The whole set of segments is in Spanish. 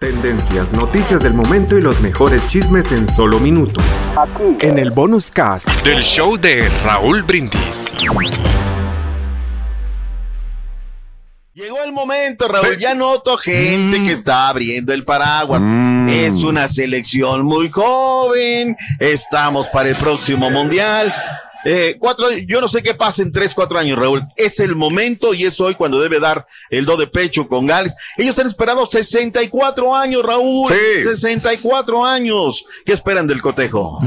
Tendencias, noticias del momento y los mejores chismes en solo minutos. En el bonus cast. Del show de Raúl Brindis. Llegó el momento, Raúl. Ya noto gente que está abriendo el paraguas. Es una selección muy joven. Estamos para el próximo mundial. Eh, cuatro, yo no sé qué pasa en tres, cuatro años, Raúl. Es el momento y es hoy cuando debe dar el do de pecho con Gales. Ellos están esperando 64 años, Raúl. Sí. 64 años. ¿Qué esperan del cotejo?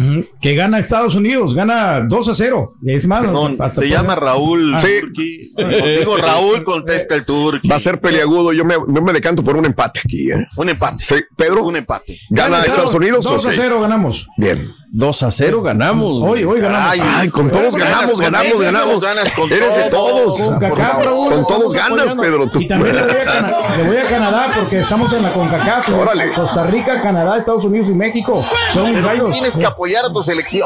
Que gana Estados Unidos, gana 2 a 0. Es más, Perdón, hasta se llama Raúl. Ah. Turki. Digo Raúl, contesta el Turki. Va a ser peliagudo. Yo me, yo me decanto por un empate aquí. ¿eh? Un empate. Sí, Pedro. Un empate. ¿Gana Estados Unidos? 2 a Ok. 0 ganamos. Bien. 2 a 0 ganamos. Hoy, hoy ganamos. Ay, ay, con todos ganamos, ganamos, ganamos. Ganas con Eres de todos. Con CACAF, Raúl, Con estamos todos ganas. Pedro. Tú. Y también le voy, a Cana- le voy a Canadá porque estamos en la CONCACAF. Órale. Costa Rica, Canadá, Estados Unidos y México. Son Pero rayos. tienes que apoyar a tu selección.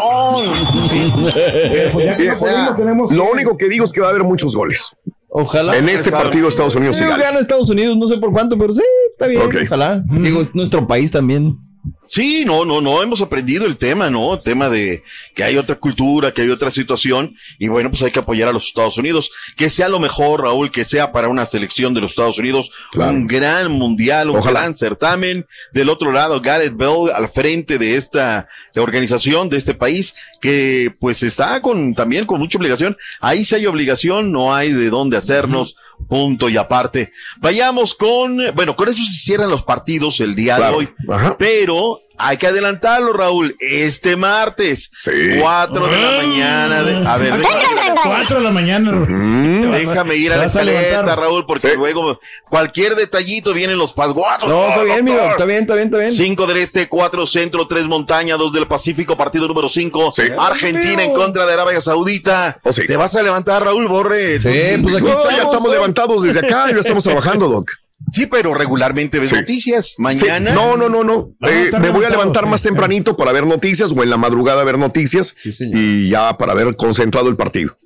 Pero pues ya que no podemos, tenemos Lo que- único que digo es que va a haber muchos goles. Ojalá. En este partido Estados Unidos y Yo Gales. gana Estados Unidos, no sé por cuánto, pero sí, está bien. Ojalá. Digo, es nuestro país también. Sí, no, no, no, hemos aprendido el tema, ¿no? El tema de que hay otra cultura, que hay otra situación, y bueno, pues hay que apoyar a los Estados Unidos. Que sea lo mejor, Raúl, que sea para una selección de los Estados Unidos, Claro. un gran mundial, un Ojalá. gran certamen. Del otro lado, Gareth Bell al frente de esta organización, de este país, que pues está con, también con mucha obligación. Ahí sí hay obligación, no hay de dónde hacernos. Punto y aparte. Vayamos con, bueno, con eso se cierran los partidos el día Claro. de hoy. Ajá. Pero hay que adelantarlo, Raúl. Este martes, Sí. 4 de la mañana. de- a ver, déjame, 4 de la mañana. Mm. déjame ir a la a escaleta, levantar. Raúl, porque Sí. luego cualquier detallito vienen los pasguatos. No, está bien, amigo. Está bien, está bien, está bien. 5 del Este, 4 Centro, 3 Montaña, 2 del Pacífico, partido número 5. Sí. Argentina en contra de Arabia Saudita. Oh, sí. ¿Te vas a levantar, Raúl Borre? Sí, pues aquí No, estamos. ya estamos levantados desde acá y ya estamos trabajando, Doc. Sí, pero regularmente ves Sí. noticias. Sí. Mañana. No, no, no, no. Eh, me voy a levantar sí. más tempranito para ver noticias o en la madrugada ver noticias Sí, señor. y ya para ver concentrado el partido.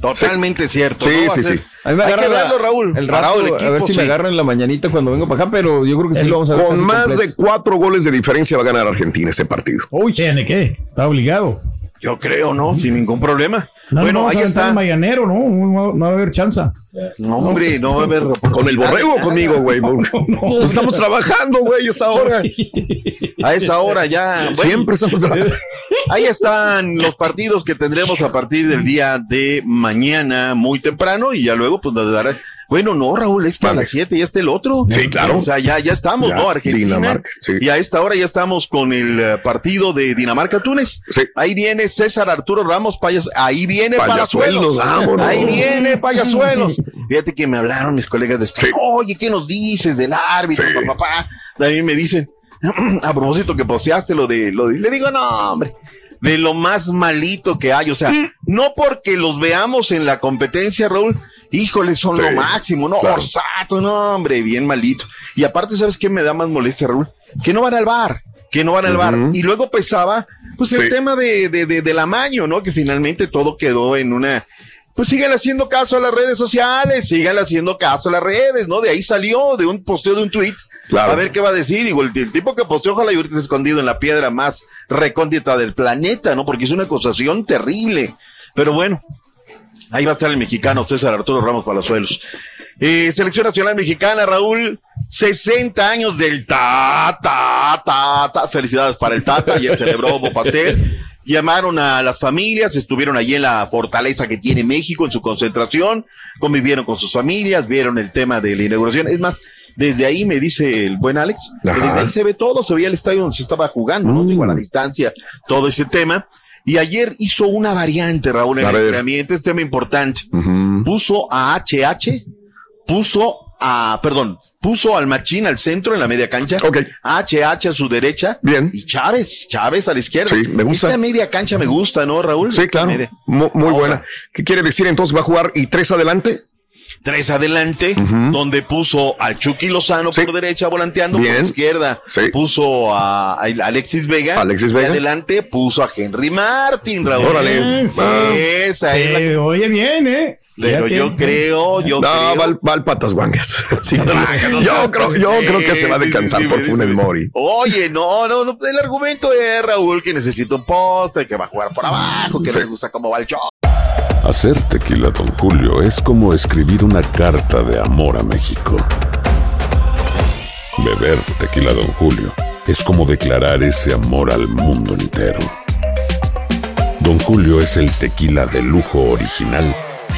Totalmente cierto. Sí, sí, sí. A mí me Hay que verlo, Raúl. el rato, el a ver equipo, si me sí. agarra en la mañanita cuando vengo para acá, pero yo creo que sí lo vamos a ver. Con casi más de cuatro goles de diferencia va a ganar Argentina ese partido. Uy, ¿tiene qué? Está obligado. Yo creo, ¿no? Sin ningún problema. No, bueno, no vamos ahí a está. el mañanero, ¿no? No, no va a haber chance. No, hombre, no a haber. ¿Con el borrego o conmigo, güey? Pues estamos trabajando, güey, esa hora. A esa hora ya. Siempre estamos trabajando. Ahí están los partidos que tendremos a partir del día de mañana, muy temprano, y ya luego, pues, nos dará. Bueno, no, Raúl, es que a las 7 ya está el otro. Sí, claro. O sea, ya, ya estamos, Ya, ¿no? Argentina. Dinamarca, sí. Y a esta hora ya estamos con el eh, partido de Dinamarca-Túnez. Sí. Ahí viene César Arturo Ramos Payas. Ahí viene Payasuelos, Payasuelos. Ahí viene Payasuelos. Fíjate que me hablaron mis colegas de España. Sí. Oye, ¿qué nos dices del árbitro, Sí. papá? También me dicen, a propósito que posteaste lo de, lo de, le digo, no, hombre, de lo más malito que hay. O sea, no porque los veamos en la competencia, Raúl, híjole, son Sí, lo máximo, ¿no? claro. Orsato, no, hombre, bien malito. Y aparte, ¿sabes qué me da más molestia, Raúl? Que no van al bar. que no van al bar. Y luego pesaba, pues el tema de, de, de, del amaño, ¿no? Que finalmente todo quedó en una, pues sigan haciendo caso a las redes sociales, sigan haciendo caso a las redes, ¿no? De ahí salió, de un posteo de un tweet. Claro. A ver qué va a decir. Digo, el, el tipo que posteó, ojalá y ahorita esté escondido en la piedra más recóndita del planeta, ¿no? Porque es una acusación terrible. Pero bueno, ahí va a estar el mexicano César Arturo Ramos Palazuelos. Eh, Selección Nacional Mexicana, Raúl, 60 años del ta, ta, ta, ta. Felicidades para el Tata, ayer celebró Hubo Pastel. Llamaron a las familias, estuvieron allí en la fortaleza que tiene México en su concentración, convivieron con sus familias, vieron el tema de la inauguración. Es más, desde ahí me dice el buen Alex, que desde ahí se ve todo, se veía el estadio donde se estaba jugando, ¿no? Digo, a la distancia, todo ese tema. Y ayer hizo una variante, Raúl, en A el entrenamiento, es tema importante puso a HH, puso a, perdón, puso al Machín al centro en la media cancha, Ok. HH a su derecha, Bien. y Chávez, Chávez a la izquierda. Sí, me gusta. Esta media cancha me gusta, ¿no, Raúl? Sí, claro. Muy, buena. ¿Qué quiere decir entonces? ¿Va a jugar y tres adelante? Tres adelante, donde puso al Chucky Lozano Sí. por derecha volanteando, Bien. por izquierda Sí. puso a, Alexis Vega, Alexis y Vega. adelante puso a Henry Martin, Raúl. Órale. Sí. Esa es la- Se oye bien, ¿eh? Pero yo creo, yo No, creo. va al, va al patas guangas. Sí. no yo creo, yo creo que se va a sí, sí, decantar sí, por Funes. Mori. Oye, no, no, no, el argumento es Raúl que necesita un postre, que va a jugar por abajo, que Sí. no le gusta cómo va el show. Hacer tequila, Don Julio, es como escribir una carta de amor a México. Beber tequila, Don Julio, es como declarar ese amor al mundo entero. Don Julio es el tequila de lujo original,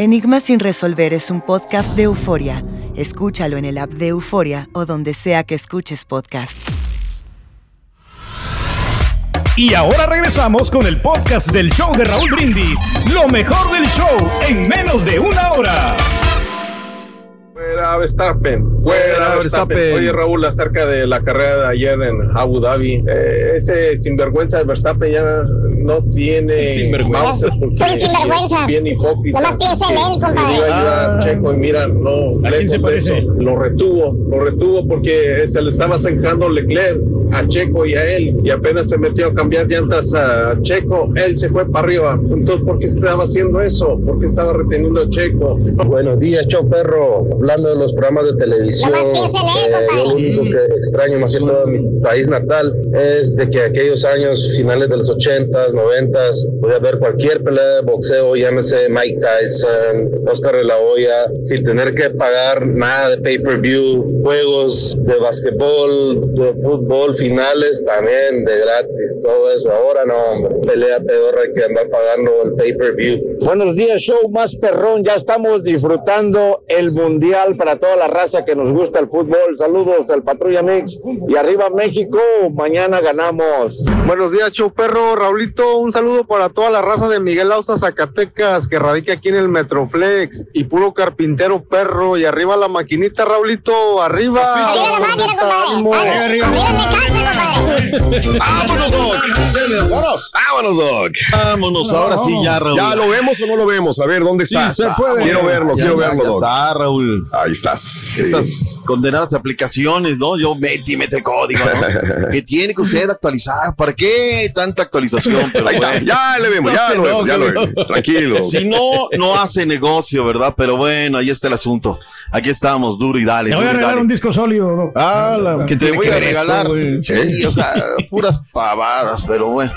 Enigma sin resolver es un podcast de euforia. Escúchalo en el app de Euforia o donde sea que escuches podcast. Y ahora regresamos con el podcast del show de Raúl Brindis. Lo mejor del show en menos de una hora. Verstappen, fuera Verstappen. Oye Raúl, acerca de la carrera de ayer en Abu Dhabi, eh, ese sinvergüenza de Verstappen ya no tiene Sinvergüenza. Soy sinvergüenza. Bien hipócrita. Nomás piensa en él, compadre. Ah. Checo y mira, no, ¿A quién se parece? lo retuvo, lo retuvo porque se le estaba zanjando Leclerc a Checo y a él y apenas se metió a cambiar llantas a Checo, él se fue para arriba. Entonces, ¿por qué estaba haciendo eso? ¿Por qué estaba reteniendo a Checo? Buenos días, Cho Perro. Hablando de los programas de televisión, en eh, lo único que extraño más que todo de mi país natal es de que aquellos años finales de los 80s, 90s, podía ver cualquier pelea de boxeo, llámese Mike Tyson, Oscar de la Hoya, sin tener que pagar nada de pay-per-view, juegos de basquetbol, de fútbol, finales también de gratis, todo eso. Ahora no, hombre, pelea pedorra hay que andar pagando el pay-per-view. Buenos días, show más perrón. Ya estamos disfrutando el mundial para toda la raza que nos gusta el fútbol. Saludos al Patrulla Mix y arriba México. Mañana ganamos. Buenos días, show perro. Raulito, un saludo para toda la raza de Miguel Ausa, Zacatecas, que radica aquí en el Metroflex. Y puro carpintero perro. Y arriba la maquinita, Raulito. Arriba. Arriba la máquina, compadre. Arriba. ¡Vámonos, Doc! ¡Vámonos, Doc! Vámonos, ahora sí, ya, Raúl. Ya lo vemos vemos o no lo vemos? A ver, ¿dónde está? Sí, se puede. Quiero verlo, Ya quiero verlo, ya está, Raúl. Ahí estás. sí. Estas condenadas aplicaciones, ¿no? Yo metí, mete el código, ¿no? que tiene que usted actualizar. ¿Para qué tanta actualización? Pero Ahí está, bueno. ya le vemos, No ya lo vemos, ya lo vemos. Tranquilo. Si no, no hace negocio, ¿verdad? Pero bueno, ahí está el asunto. Aquí estamos, duro y dale. Te voy a regalar un disco sólido. Ah, la, ¿qué Te tiene voy que a eso, regalar, güey? sí, o sea, puras pavadas, pero bueno.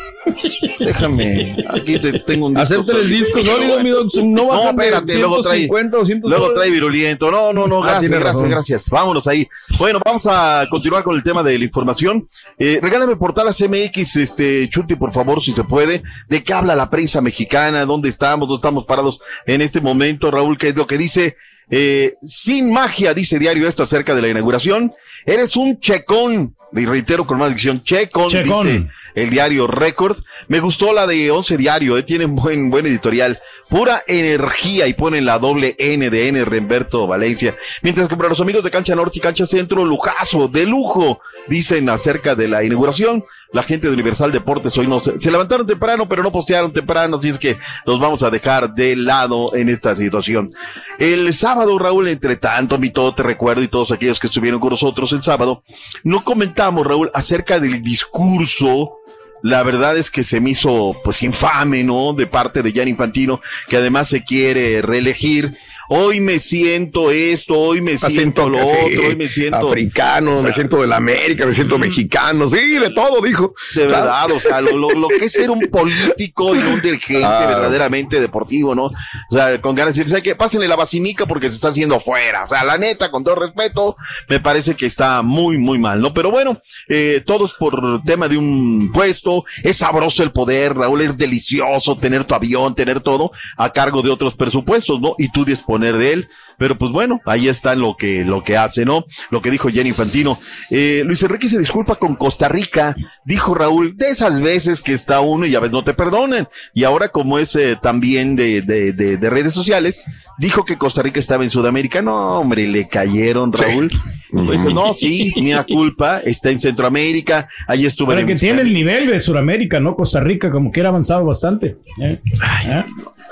Déjame, aquí te tengo un disco Acéptale el disco sólido, mi Doc. No No, espérate, luego trae, 150 o 100 luego trae virulento. No, no, no, Ah, gracias, gracias, gracias. Vámonos ahí. Bueno, vamos a continuar con el tema de la información. Eh, regálame portadas MX, este, Chuti, por favor, si se puede. ¿De qué habla la prensa mexicana? ¿Dónde estamos? ¿Dónde estamos parados en este momento? Raúl, ¿qué es lo que dice? Eh, sin magia, dice diario esto acerca de la inauguración. Eres un checón. Y reitero con más dicción, checón, Checón. dice el diario Record. Me gustó la de Once Diario, eh, tienen buen, buen editorial. Pura energía y ponen la doble N de N, Remberto Valencia. Mientras que para los amigos de Cancha Norte y Cancha Centro, lujazo, de lujo, dicen acerca de la inauguración. La gente de Universal Deportes hoy no se, levantaron temprano, pero no postearon temprano, así es que los vamos a dejar de lado en esta situación. El sábado, Raúl, entre tanto, mi todo te recuerdo y todos aquellos que estuvieron con nosotros el sábado, no comentamos, Raúl, acerca del discurso la verdad es que se me hizo pues infame, ¿no? De parte de Gianni Infantino, que además se quiere reelegir. Hoy me siento esto, hoy me siento lo sí, otro, hoy me siento africano, me siento de la América, me siento mexicano, sí, de todo, dijo. de Claro. verdad, o sea, lo, lo- lo que es ser un político y un dirigente Ah. verdaderamente deportivo, ¿no? O sea, con ganas de decir, ¿sabe qué? Pásenle la vacinica porque se está haciendo afuera. O sea, la neta, con todo respeto, me parece que está muy, muy mal, ¿no? Pero bueno, eh, todos por tema de un puesto, es sabroso el poder, Raúl, es delicioso tener tu avión, tener todo a cargo de otros presupuestos, ¿no? Y tú de él. Pero pues bueno, ahí está lo que, lo que hace, ¿no? Lo que dijo Jenny Infantino. Eh, Luis Enrique se disculpa con Costa Rica, dijo Raúl, de esas veces que está uno y a veces no te perdonen. Y ahora como es eh, también de, de, de, de redes sociales, dijo que Costa Rica estaba en Sudamérica. No, hombre, le cayeron, Raúl. No, sí, mía culpa, está en Centroamérica, ahí estuve Pero que tiene el nivel de Sudamérica, ¿no? Costa Rica, como que era avanzado bastante. ¿eh? ¿Eh?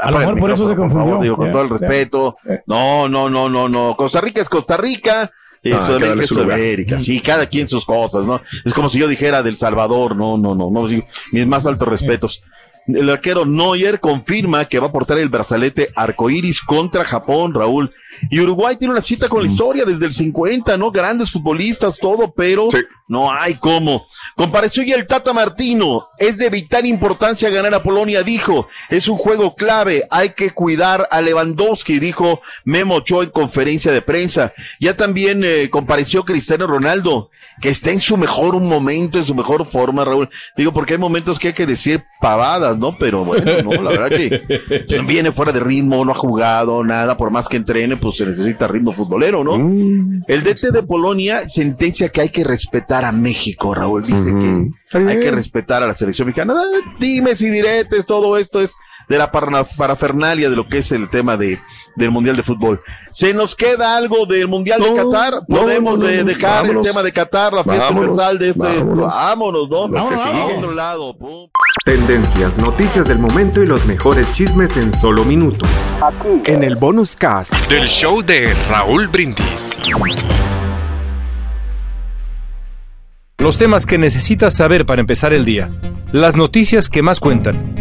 A lo mejor por eso se confundió. favor, digo, con ¿eh? todo el ¿eh? respeto. No, no, no, no, no. Costa Rica es Costa Rica. eh, Ah, Sudamérica. Sudamérica. Sí, cada quien sus cosas, ¿no? Es como si yo dijera del Salvador. No, no, no, no. mis más altos respetos. El arquero Neuer confirma que va a portar el brazalete arcoíris contra Japón, Raúl. Y Uruguay tiene una cita con la historia desde el 50, ¿no? Grandes futbolistas, todo, pero no hay cómo. Compareció ya el Tata Martino. Es de vital importancia ganar a Polonia, dijo. Es un juego clave. Hay que cuidar a Lewandowski, dijo Memo Ochoa en conferencia de prensa. Ya también eh, compareció Cristiano Ronaldo, que está en su mejor momento, en su mejor forma, Raúl. Digo, porque hay momentos que hay que decir pavadas, ¿no? Pero bueno, no, la verdad que viene fuera de ritmo, no ha jugado nada, por más que entrene, pues se necesita ritmo futbolero, ¿no? El DT de Polonia sentencia que hay que respetar a México, Raúl. Dice que hay que respetar a la selección mexicana. Dime si diretes, todo esto es de la parafernalia de lo que es el tema de, del Mundial de Fútbol. ¿Se nos queda algo del Mundial de Qatar? no, ¿Podemos no, no, no, dejar vámonos. el tema de Qatar, la fiesta Vámonos, universal de este? vámonos. Vámonos, ¿no? Lo que sigue. Vamos a otro lado. pum. Tendencias, noticias del momento y los mejores chismes en solo minutos. En el bonus cast. Del show de Raúl Brindis. Los temas que necesitas saber para empezar el día. Las noticias que más cuentan.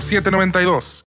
833-699-0792.